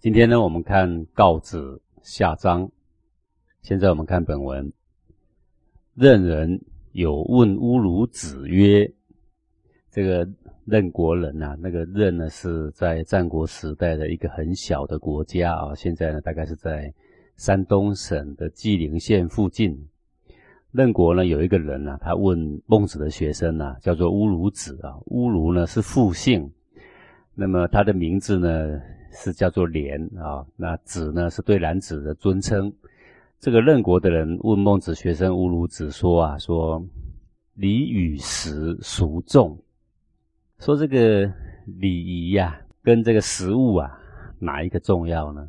今天呢，我们看告子下章。现在我们看本文。任人有问乌鲁子曰：“这个任国人呐，那个任呢是在战国时代的一个很小的国家啊。现在呢，大概是在山东省的纪灵县附近。任国呢有一个人啊，他问孟子的学生呐，叫做乌鲁子啊。乌鲁呢是复姓，那么他的名字呢？”是叫做廉啊，那子呢是对男子的尊称。这个任国的人问孟子学生乌鲁子说啊，说礼与食孰重？说这个礼仪呀，跟这个食物啊，哪一个重要呢？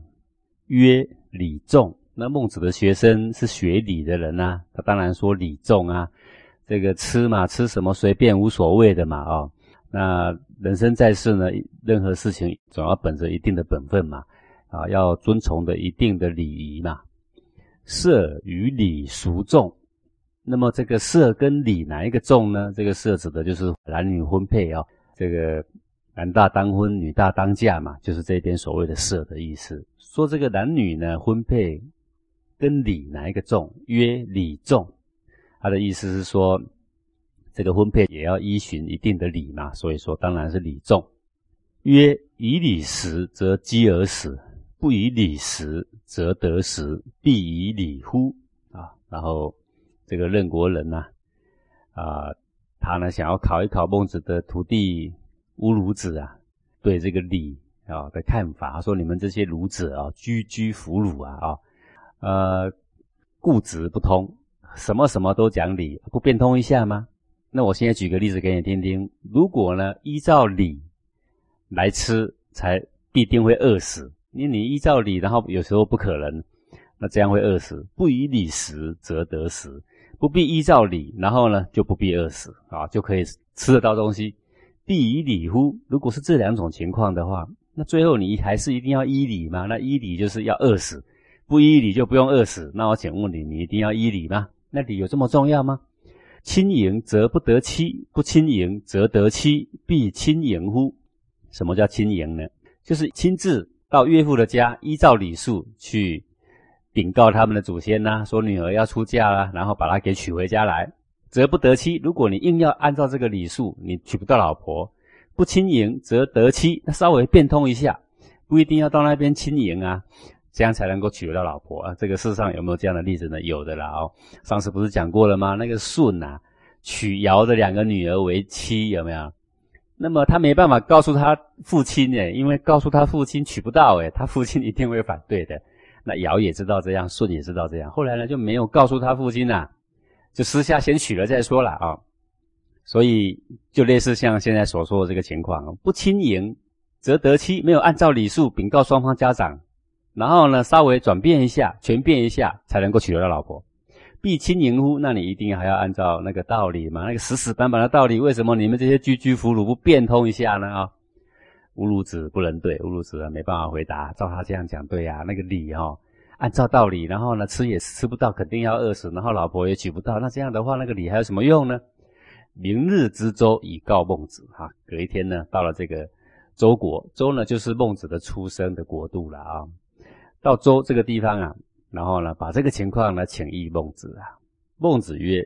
曰礼重。那孟子的学生是学礼的人呐，他当然说礼重啊。这个吃嘛，吃什么随便无所谓的嘛啊。那人生在世呢，任何事情总要本着一定的本分嘛，啊，要遵从的一定的礼仪嘛。色与礼孰重？那么这个色跟礼哪一个重呢？这个色指的就是男女婚配啊，这个男大当婚，女大当嫁嘛，就是这边所谓的色的意思。说这个男女呢婚配跟礼哪一个重？曰礼重。他的意思是说。这个婚配也要依循一定的礼嘛，所以说当然是礼重。曰：以礼食，则饥而死；不以礼食，则得食。必以礼乎？啊，然后这个任国人呐，啊，他呢想要考一考孟子的徒弟乌鲁子啊，对这个礼啊的看法，说你们这些儒子啊，居居俘虏啊，啊，呃，固执不通，什么什么都讲理，不变通一下吗？那我现在举个例子给你听听。如果呢，依照礼来吃，才必定会饿死。因为你依照礼，然后有时候不可能，那这样会饿死。不以礼食，则得食。不必依照礼，然后呢，就不必饿死啊，就可以吃得到东西。必以礼乎？如果是这两种情况的话，那最后你还是一定要依礼吗？那依礼就是要饿死，不依礼就不用饿死。那我请问你，你一定要依礼吗？那礼有这么重要吗？亲迎则不得妻，不亲迎则得妻，必亲迎乎？什么叫亲迎呢？就是亲自到岳父的家，依照礼数去禀告他们的祖先呐，说女儿要出嫁啦，然后把她给娶回家来，则不得妻。如果你硬要按照这个礼数，你娶不到老婆。不亲迎则得妻，那稍微变通一下，不一定要到那边亲迎啊。这样才能够娶得到老婆啊！这个世上有没有这样的例子呢？有的啦哦。上次不是讲过了吗？那个舜呐，娶尧的两个女儿为妻，有没有？那么他没办法告诉他父亲哎，因为告诉他父亲娶不到哎，他父亲一定会反对的。那尧也知道这样，舜也知道这样，后来呢就没有告诉他父亲呐，就私下先娶了再说了啊。所以就类似像现在所说的这个情况，不亲迎则得妻，没有按照礼数禀告双方家长。然后呢，稍微转变一下，全变一下，才能够娶得到老婆。必亲迎乎？那你一定还要按照那个道理嘛，那个死死板板的道理。为什么你们这些居居俘虏不变通一下呢？啊，乌鲁子不能对，乌鲁子没办法回答。照他这样讲，对呀，那个礼哈，按照道理，然后呢，吃也吃不到，肯定要饿死，然后老婆也娶不到。那这样的话，那个礼还有什么用呢？明日之周以告孟子。哈，隔一天呢，到了这个周国，周呢就是孟子的出生的国度了啊。到周这个地方啊，然后呢，把这个情况呢请益孟子啊。孟子曰：“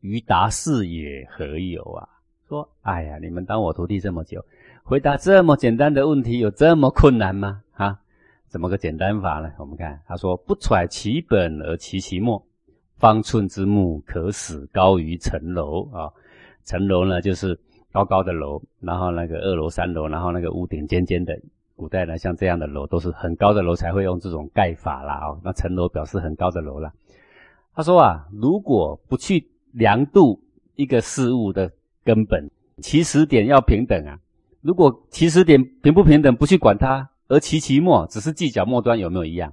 于达是也何有啊？”说：“哎呀，你们当我徒弟这么久，回答这么简单的问题，有这么困难吗？啊，怎么个简单法呢？我们看，他说：‘不揣其本而齐其末，方寸之木，可使高于城楼啊。’城楼呢，就是高高的楼，然后那个二楼、三楼，然后那个屋顶尖尖的。”古代呢，像这样的楼都是很高的楼才会用这种盖法啦。哦，那层楼表示很高的楼了。他说啊，如果不去量度一个事物的根本起始点要平等啊，如果起始点平不平等不去管它，而其其末只是计较末端有没有一样，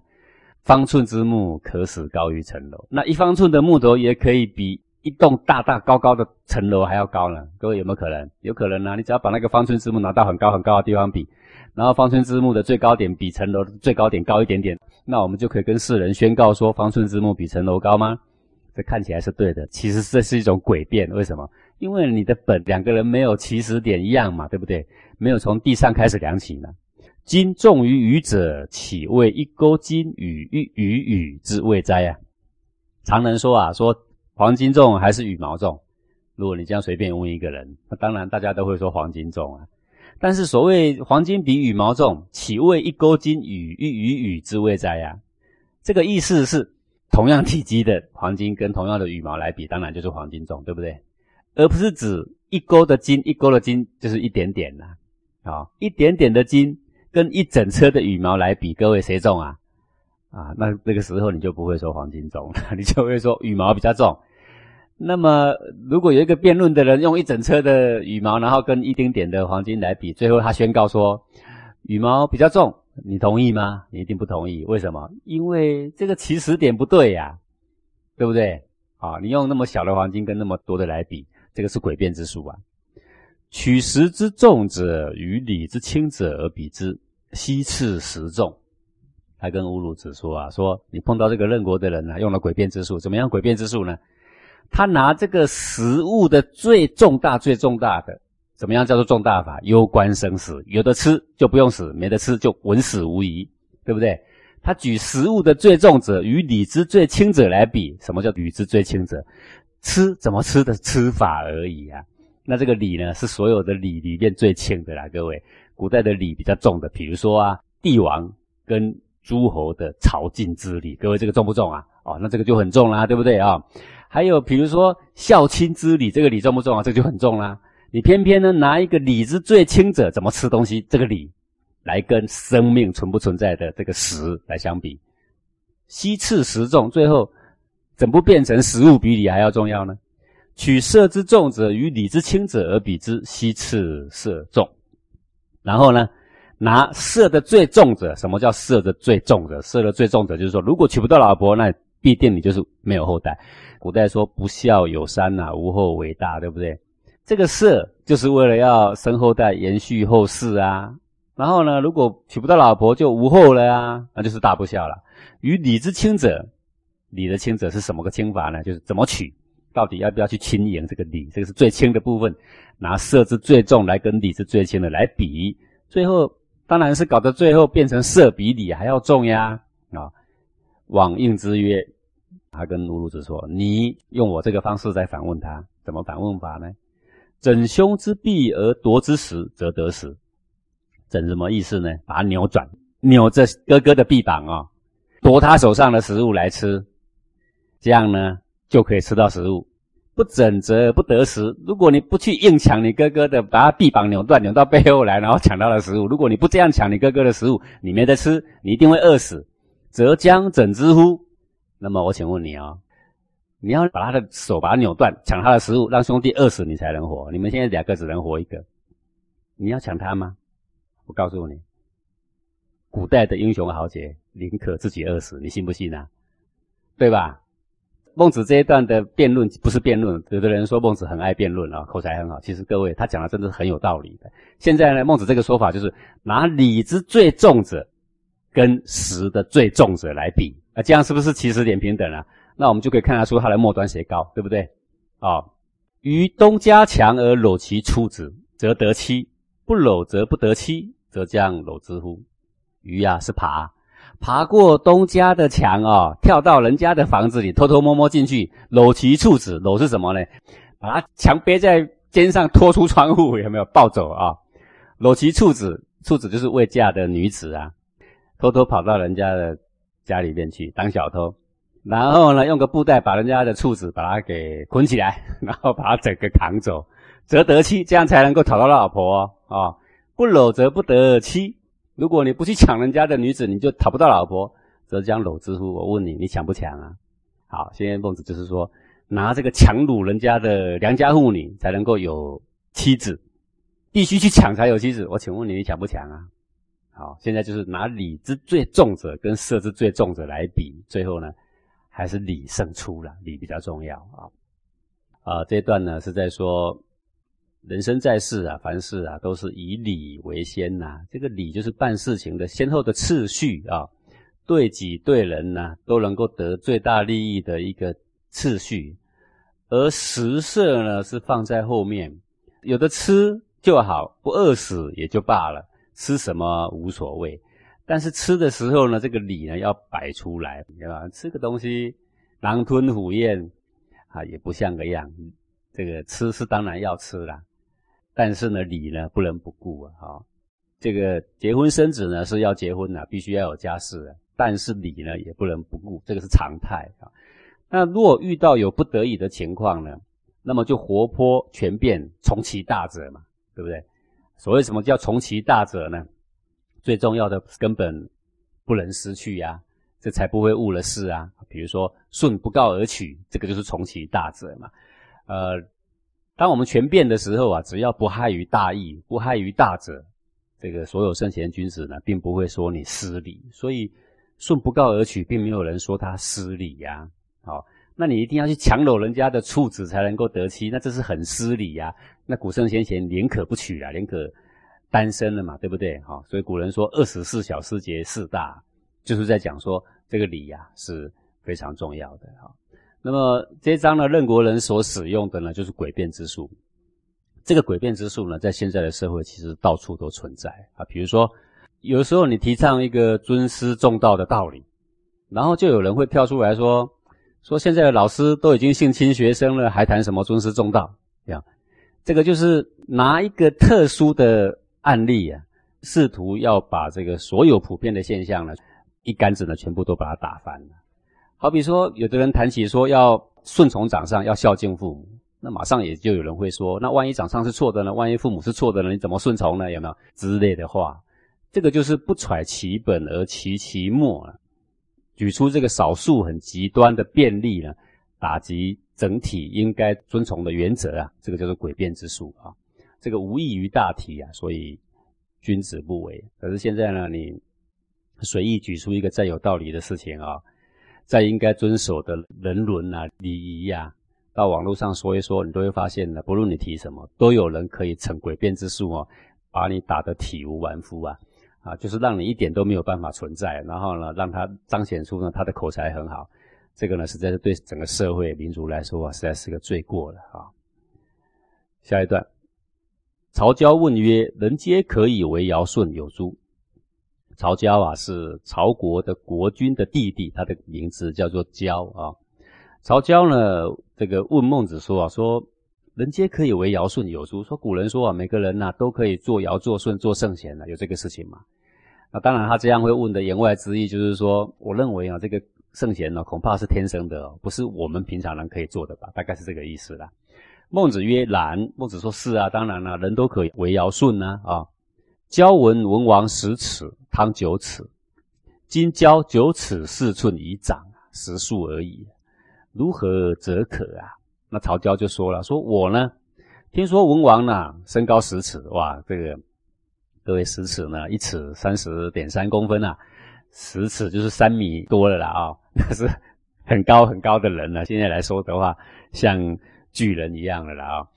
方寸之木可使高于层楼。那一方寸的木头也可以比一栋大大高高的城楼还要高呢。各位有没有可能？有可能啊！你只要把那个方寸之木拿到很高很高的地方比。然后方寸之木的最高点比城楼最高点高一点点，那我们就可以跟世人宣告说方寸之木比城楼高吗？这看起来是对的，其实这是一种诡辩。为什么？因为你的本两个人没有起始点一样嘛，对不对？没有从地上开始量起呢。金重于羽者，岂为一钩金与羽羽羽之谓哉啊？常人说啊，说黄金重还是羽毛重？如果你这样随便问一个人，那当然大家都会说黄金重啊。但是所谓黄金比羽毛重，岂为一钩金与一羽羽之谓哉呀？这个意思是，同样体积的黄金跟同样的羽毛来比，当然就是黄金重，对不对？而不是指一钩的金，一钩的金就是一点点啦。啊，一点点的金跟一整车的羽毛来比，各位谁重啊？啊，那那个时候你就不会说黄金重了，你就会说羽毛比较重。那么，如果有一个辩论的人用一整车的羽毛，然后跟一丁点的黄金来比，最后他宣告说羽毛比较重，你同意吗？你一定不同意。为什么？因为这个起始点不对呀，对不对？啊，你用那么小的黄金跟那么多的来比，这个是诡辩之术啊。取石之重者与理之轻者而比之，悉次实重。他跟乌鲁子说啊，说你碰到这个任国的人呢，用了诡辩之术，怎么样诡辩之术呢？他拿这个食物的最重大、最重大的，怎么样叫做重大法？攸关生死，有的吃就不用死，没得吃就稳死无疑，对不对？他举食物的最重者与礼之最轻者来比，什么叫礼之最轻者？吃怎么吃的吃法而已啊。那这个礼呢，是所有的礼里面最轻的啦，各位。古代的礼比较重的，比如说啊，帝王跟诸侯的朝觐之礼，各位这个重不重啊？哦，那这个就很重啦，对不对啊？还有比如说孝亲之礼，这个礼重不重啊？这个就很重啦。你偏偏呢拿一个礼之最轻者，怎么吃东西这个礼，来跟生命存不存在的这个食来相比，西次食重，最后怎不变成食物比礼还要重要呢？取色之重者与礼之轻者而比之，西次色重。然后呢，拿色的最重者，什么叫色的最重者？色的最重者就是说，如果娶不到老婆，那必定你就是没有后代。古代说不孝有三呐，无后为大，对不对？这个色就是为了要生后代、延续后世啊。然后呢，如果娶不到老婆，就无后了啊，那就是大不孝了。与礼之轻者，礼的轻者是什么个轻法呢？就是怎么娶。到底要不要去轻盈这个礼？这个是最轻的部分，拿色之最重来跟礼之最轻的来比，最后当然是搞得最后变成色比礼还要重呀！啊，往应之曰，他跟乌鲁子说：“你用我这个方式在反问他，怎么反问法呢？整胸之臂而夺之时，则得食。整什么意思呢？把它扭转，扭着哥哥的臂膀啊，夺他手上的食物来吃，这样呢？”就可以吃到食物，不整则不得食。如果你不去硬抢你哥哥的，把他臂膀扭断，扭到背后来，然后抢到了食物。如果你不这样抢你哥哥的食物，你没得吃，你一定会饿死。则将整之乎？那么我请问你啊，你要把他的手把他扭断，抢他的食物，让兄弟饿死，你才能活。你们现在两个只能活一个，你要抢他吗？我告诉你，古代的英雄豪杰宁可自己饿死，你信不信啊？对吧？孟子这一段的辩论不是辩论，有的人说孟子很爱辩论啊，口才很好。其实各位他讲的真的是很有道理的。现在呢，孟子这个说法就是拿理之最重者跟实的最重者来比，啊，这样是不是起始点平等啊？那我们就可以看得出他的末端谁高，对不对？啊，于东家强而搂其出子，则得妻；不搂则不得妻，则将搂之乎？鱼啊，是爬。爬过东家的墙哦，跳到人家的房子里，偷偷摸摸进去，搂其处子。搂是什么呢？把他墙背在肩上，拖出窗户，有没有抱走啊？搂其处子，处子就是未嫁的女子啊，偷偷跑到人家的家里面去当小偷，然后呢，用个布袋把人家的处子把他给捆起来，然后把他整个扛走，则得妻，这样才能够讨到老婆啊。不搂则不得妻。如果你不去抢人家的女子，你就讨不到老婆，则将搂之乎？我问你，你抢不抢啊？好，现在孟子就是说，拿这个强掳人家的良家妇女，才能够有妻子，必须去抢才有妻子。我请问你，你抢不抢啊？好，现在就是拿礼之最重者跟色之最重者来比，最后呢，还是礼胜出了，礼比较重要啊。啊，这段呢是在说。人生在世啊，凡事啊都是以礼为先呐。这个礼就是办事情的先后的次序啊，对己对人呐都能够得最大利益的一个次序。而食色呢是放在后面，有的吃就好，不饿死也就罢了。吃什么无所谓，但是吃的时候呢，这个礼呢要摆出来，对吧？吃个东西狼吞虎咽啊，也不像个样。这个吃是当然要吃啦，但是呢礼呢不能不顾啊。好，这个结婚生子呢是要结婚的，必须要有家室的，但是礼呢也不能不顾，这个是常态啊。那若遇到有不得已的情况呢，那么就活泼全变，从其大者嘛，对不对？所谓什么叫从其大者呢？最重要的根本不能失去呀，这才不会误了事啊。比如说顺不告而取，这个就是从其大者嘛。呃，当我们全变的时候啊，只要不害于大义，不害于大者，这个所有圣贤君子呢，并不会说你失礼。所以顺不告而取，并没有人说他失礼呀。好。那你一定要去强搂人家的处子才能够得妻，那这是很失礼呀。那古圣先贤宁可不娶啊，宁可单身了嘛，对不对？好，所以古人说二十四小时节四大，就是在讲说这个礼呀是非常重要的。哈，那么这章呢，任国人所使用的呢，就是诡辩之术。这个诡辩之术呢，在现在的社会其实到处都存在啊。比如说，有时候你提倡一个尊师重道的道理，然后就有人会跳出来说。说现在的老师都已经性侵学生了，还谈什么尊师重道？这样，这个就是拿一个特殊的案例啊，试图要把这个所有普遍的现象呢，一竿子呢全部都把它打翻了。好比说，有的人谈起说要顺从长上，要孝敬父母，那马上也就有人会说，那万一长上是错的呢？万一父母是错的呢？你怎么顺从呢？有没有之类的话？这个就是不揣其本而其其末了。举出这个少数很极端的便利呢，打击整体应该遵从的原则啊，这个叫做诡辩之术啊，这个无益于大体啊，所以君子不为。可是现在呢，你随意举出一个再有道理的事情啊，在应该遵守的人伦啊、礼仪呀，到网络上说一说，你都会发现呢，不论你提什么，都有人可以逞诡辩之术哦，把你打得体无完肤啊。啊，就是让你一点都没有办法存在，然后呢，让他彰显出呢他的口才很好，这个呢实在是对整个社会民族来说啊，实在是个罪过了啊。下一段，曹交问曰：“人皆可以为尧舜有诸？”曹交啊是曹国的国君的弟弟，他的名字叫做交啊。曹交呢这个问孟子说啊，说人皆可以为尧舜有诸？说古人说啊，每个人呐都可以做尧做舜做圣贤的，有这个事情吗？那当然，他这样会问的言外之意就是说，我认为啊，这个圣贤呢，恐怕是天生的，不是我们平常人可以做的吧？大概是这个意思啦。孟子曰：“然。”孟子说：“是啊，当然了，人都可以为尧舜呢。啊，交文文王十尺，汤九尺，今交九尺四寸以长，十数而已，如何则可啊？”那曹交就说了：“说我呢，听说文王呢，身高十尺，哇，这个。”各位十尺呢，一尺三十点三公分啊，十尺就是三米多了啦啊，那是很高很高的人了。现在来说的话，像巨人一样的啦啊。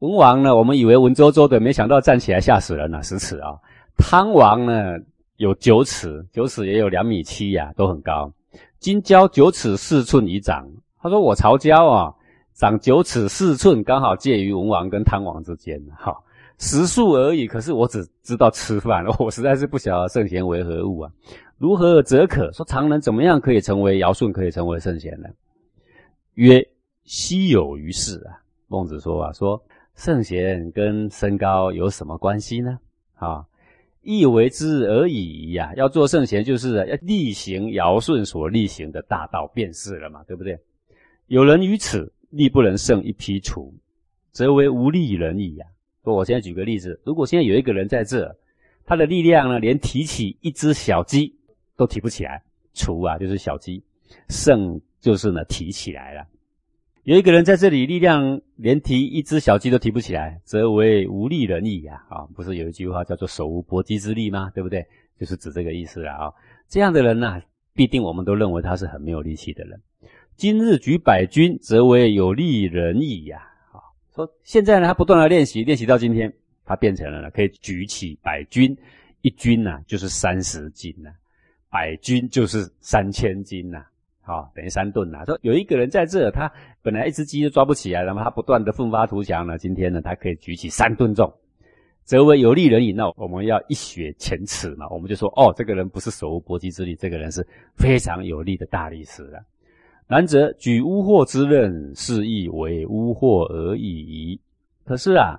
文王呢，我们以为文绉绉的，没想到站起来吓死人了，十尺啊。汤王呢有九尺，九尺也有两米七呀，都很高。金交九尺四寸以长，他说我曹交啊，长九尺四寸，刚好介于文王跟汤王之间，哈。食数而已，可是我只知道吃饭，我实在是不晓得圣贤为何物啊？如何则可？说常人怎么样可以成为尧舜，可以成为圣贤呢？曰：稀有于世啊！孟子说啊，说圣贤跟身高有什么关系呢？啊，亦为之而已呀！要做圣贤，就是要力行尧舜所力行的大道，便是了嘛，对不对？有人于此力不能胜一匹楚，则为无力人矣呀！说，我现在举个例子，如果现在有一个人在这，他的力量呢，连提起一只小鸡都提不起来，除啊就是小鸡，胜就是呢提起来了。有一个人在这里，力量连提一只小鸡都提不起来，则为无力人矣呀！啊，不是有一句话叫做“手无搏鸡之力”吗？对不对？就是指这个意思了啊。这样的人呢，必定我们都认为他是很没有力气的人。今日举百军，则为有力人矣呀。说现在呢，他不断的练习，练习到今天，他变成了呢，可以举起百钧，一钧呢就是三十斤呐，百钧就是三千斤呐，好，等于三吨呐。说有一个人在这，他本来一只鸡都抓不起来，然后他不断的奋发图强呢，今天呢，他可以举起三吨重，则为有利人矣。那我们要一雪前耻嘛，我们就说哦，这个人不是手无搏击之力，这个人是非常有力的大力士了。然则举巫祸之任，是亦为巫祸而已。可是啊，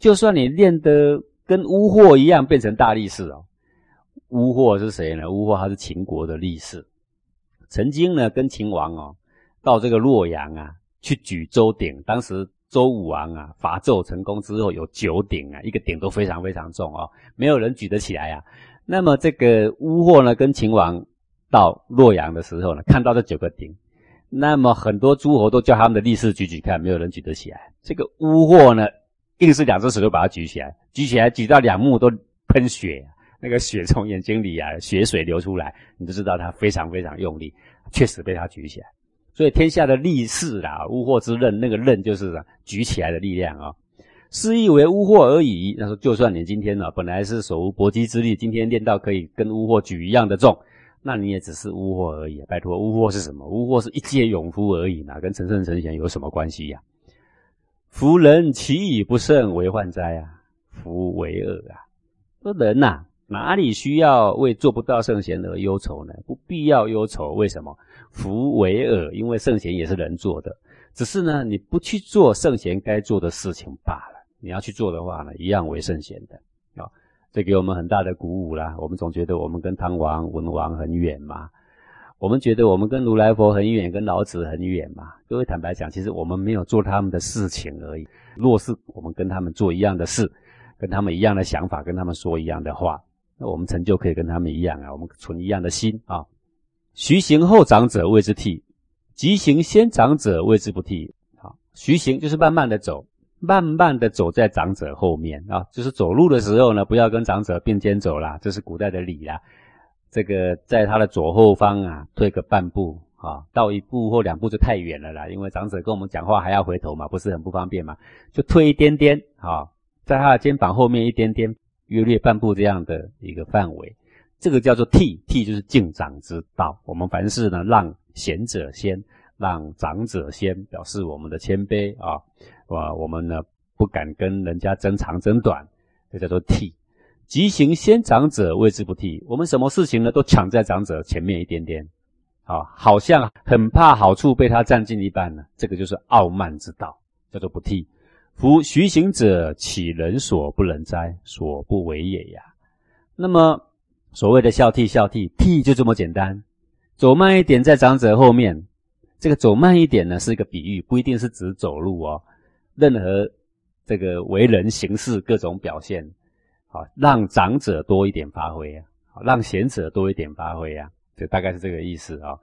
就算你练得跟巫祸一样，变成大力士哦，巫祸是谁呢？巫祸他是秦国的力士，曾经呢跟秦王哦到这个洛阳啊去举周鼎，当时。周武王啊，伐纣成功之后有九鼎啊，一个鼎都非常非常重哦，没有人举得起来啊。那么这个巫祸呢，跟秦王到洛阳的时候呢，看到这九个鼎，那么很多诸侯都叫他们的力士举举看，没有人举得起来。这个巫祸呢，硬是两只手都把它举起来，举起来举到两目都喷血，那个血从眼睛里啊，血水流出来，你就知道他非常非常用力，确实被他举起来。所以天下的力士啦，巫祸之刃，那个刃就是举起来的力量啊。是以为巫祸而已。他说，就算你今天呢，本来是手无搏击之力，今天练到可以跟巫祸举一样的重，那你也只是巫祸而已。拜托，巫祸是什么？巫祸是一介勇夫而已哪跟陈胜陈贤有什么关系呀？夫人其以不胜为患哉啊？夫为恶啊！说人呐。哪里需要为做不到圣贤而忧愁呢？不必要忧愁。为什么？福为尔，因为圣贤也是人做的，只是呢，你不去做圣贤该做的事情罢了。你要去做的话呢，一样为圣贤的啊。这给我们很大的鼓舞啦。我们总觉得我们跟汤王、文王很远嘛，我们觉得我们跟如来佛很远，跟老子很远嘛。各位坦白讲，其实我们没有做他们的事情而已。若是我们跟他们做一样的事，跟他们一样的想法，跟他们说一样的话。那我们成就可以跟他们一样啊，我们存一样的心啊。徐行后长者谓之替，急行先长者谓之不替。好，徐行就是慢慢的走，慢慢的走在长者后面啊，就是走路的时候呢，不要跟长者并肩走啦，这是古代的礼啦。这个在他的左后方啊，退个半步啊，到一步或两步就太远了啦，因为长者跟我们讲话还要回头嘛，不是很不方便嘛，就退一点点啊，在他的肩膀后面一点点。约略半步这样的一个范围，这个叫做替替，就是敬长之道。我们凡事呢，让贤者先，让长者先，表示我们的谦卑啊。啊，我们呢不敢跟人家争长争短，这叫做替。急行先长者谓之不替。我们什么事情呢，都抢在长者前面一点点，啊，好像很怕好处被他占尽一半呢。这个就是傲慢之道，叫做不替。夫徐行者，岂人所不能哉？所不为也呀。那么所谓的孝悌，孝悌悌就这么简单。走慢一点，在长者后面。这个走慢一点呢，是一个比喻，不一定是指走路哦。任何这个为人行事各种表现，好让长者多一点发挥啊，好让贤者多一点发挥啊，就大概是这个意思啊。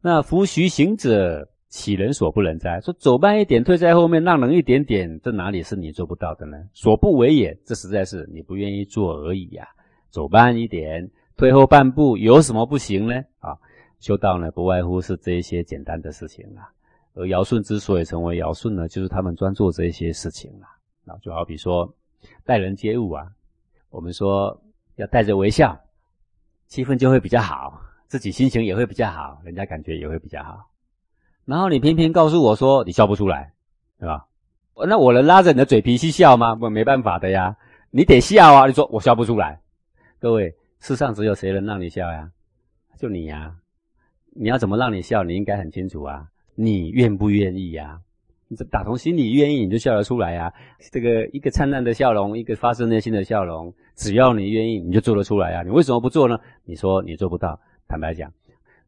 那夫徐行者。岂人所不能哉？说走慢一点，退在后面，让人一点点，这哪里是你做不到的呢？所不为也，这实在是你不愿意做而已呀。走慢一点，退后半步，有什么不行呢？啊，修道呢，不外乎是这些简单的事情啊。而尧舜之所以成为尧舜呢，就是他们专做这些事情啊。那就好比说待人接物啊，我们说要带着微笑，气氛就会比较好，自己心情也会比较好，人家感觉也会比较好。然后你偏偏告诉我说你笑不出来，对吧？那我能拉着你的嘴皮去笑吗？我没办法的呀，你得笑啊！你说我笑不出来，各位，世上只有谁能让你笑呀？就你呀！你要怎么让你笑？你应该很清楚啊！你愿不愿意呀？你打从心里愿意，你就笑得出来呀！这个一个灿烂的笑容，一个发自内心的笑容，只要你愿意，你就做得出来呀！你为什么不做呢？你说你做不到，坦白讲。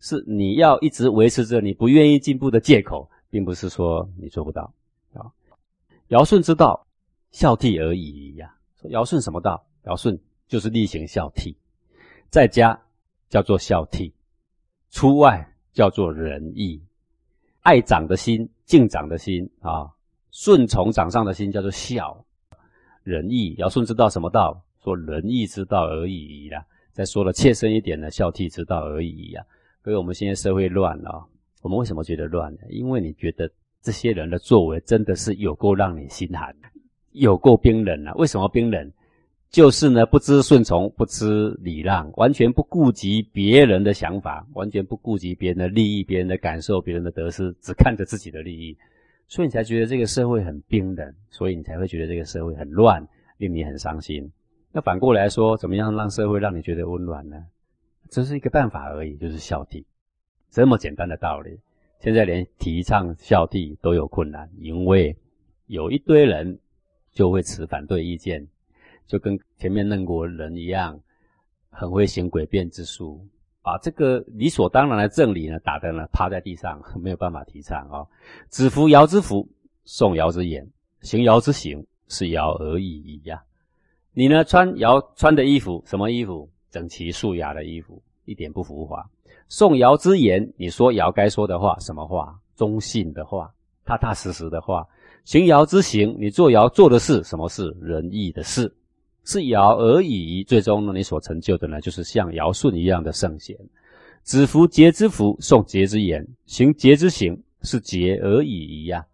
是你要一直维持着你不愿意进步的借口，并不是说你做不到啊。尧舜之道，孝悌而已呀。说尧舜什么道？尧舜就是例行孝悌，在家叫做孝悌，出外叫做仁义。爱长的心，敬长的心啊，顺从长上的心叫做孝。仁义，尧舜之道什么道？说仁义之道而已呀。再说了切身一点呢，孝悌之道而已呀。所以我们现在社会乱了，我们为什么觉得乱呢？因为你觉得这些人的作为真的是有够让你心寒，有够冰冷啊！为什么冰冷？就是呢，不知顺从，不知礼让，完全不顾及别人的想法，完全不顾及别人的利益、别人的感受、别人的得失，只看着自己的利益，所以你才觉得这个社会很冰冷，所以你才会觉得这个社会很乱，令你很伤心。那反过来说，怎么样让社会让你觉得温暖呢？这是一个办法而已，就是孝悌，这么简单的道理。现在连提倡孝悌都有困难，因为有一堆人就会持反对意见，就跟前面那国人一样，很会行诡辩之术，把这个理所当然的正理呢打得呢趴在地上，没有办法提倡啊。子服尧之服，宋尧之言，行尧之行，是尧而已呀。你呢穿尧穿的衣服，什么衣服？整齐素雅的衣服，一点不浮华。宋尧之言，你说尧该说的话，什么话？中性的话，踏踏实实的话。行尧之行，你做尧做的事，什么事？仁义的事，是尧而已。最终呢，你所成就的呢，就是像尧舜一样的圣贤。子服节之服，诵节之言，行节之行，是节而已呀。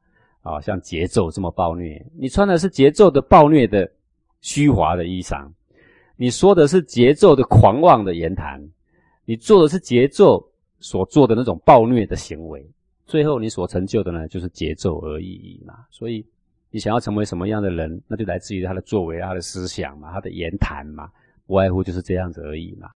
啊，像节奏这么暴虐，你穿的是节奏的暴虐的虚华的衣裳，你说的是节奏的狂妄的言谈。你做的是节奏所做的那种暴虐的行为，最后你所成就的呢，就是节奏而已嘛。所以你想要成为什么样的人，那就来自于他的作为、他的思想嘛、他的言谈嘛，无外乎就是这样子而已嘛。